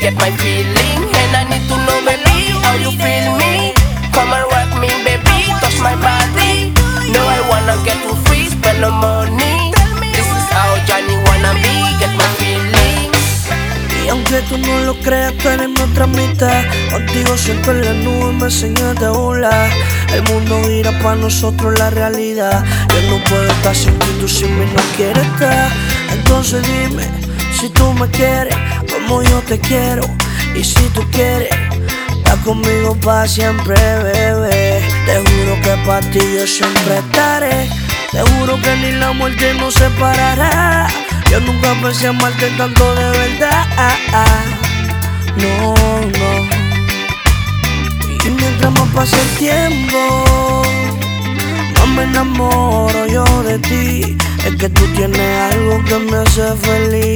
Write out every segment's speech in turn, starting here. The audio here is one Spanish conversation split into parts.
get my feeling. And I need to know, baby, how you feel me. Come and rock me, baby, touch my body. No, I wanna get you free, spend no money. This is how Johnny wanna be, get my feeling. Y aunque tú no lo creas, tú eres mi otra mitad. Contigo siempre en la nube me enseñaste a volar. El mundo gira para nosotros la realidad. Yo no puedo estar sin ti, tú sin mí no quieres estar. Entonces dime si tú me quieres como yo te quiero. Y si tú quieres, estar conmigo para siempre, bebé. Te juro que para ti yo siempre estaré. Te juro que ni la muerte nos separará. Yo nunca pensé amarte tanto de verdad. No, no. Y mientras más pasa el tiempo, más me enamoro yo de ti. Es que tú tienes algo que me hace feliz.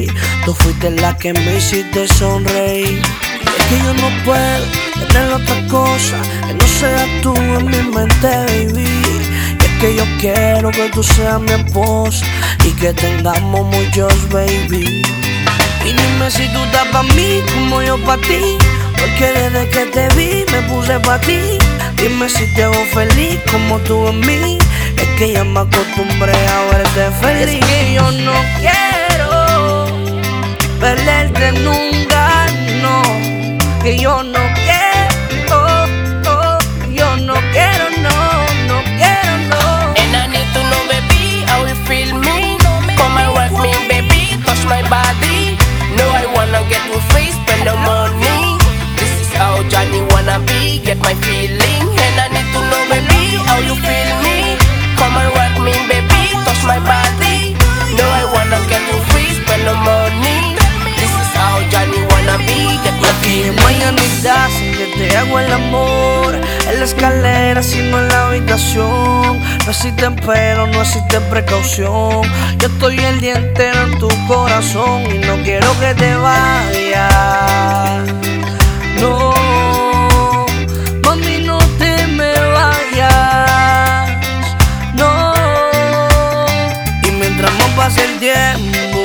Tú fuiste la que me hiciste sonreír. Y es que yo no puedo tener otra cosa que no sea tú en mi mente, baby. Y es que yo quiero que tú seas mi esposa y que tengamos muchos baby. Y dime si tú estás para mí como yo para ti. Porque desde que te vi me puse para ti. Dime si te hago feliz como tú en mí. Es que ya me acostumbré a verte feliz. Es yo no quiero perderte nunca, no. Que yo no quiero, oh, yo no quiero, no, no quiero, no. And I need to know, baby, how you feel me. Come and rock me, baby, touch my body. No, I wanna get you free, spend no money. This is how Johnny wanna be, get my feeling. Mañanita sin que te hago el amor. En la escalera, sino en la habitación. No existe pero no existe precaución. Yo estoy el día entero en tu corazón Y no quiero que te vayas No, mami no te me vayas. No, y mientras más pase el tiempo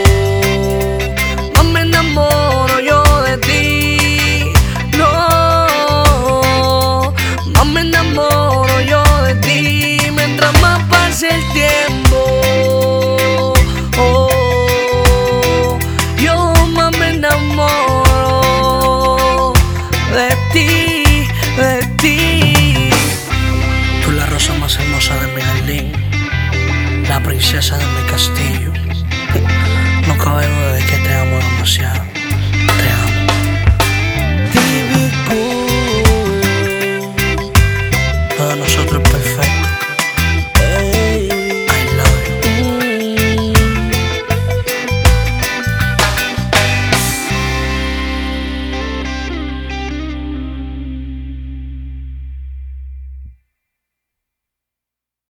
ti, de ti. Tú la rosa más hermosa de mi jardín, la princesa de mi castillo. No cabe duda de que te amo demasiado.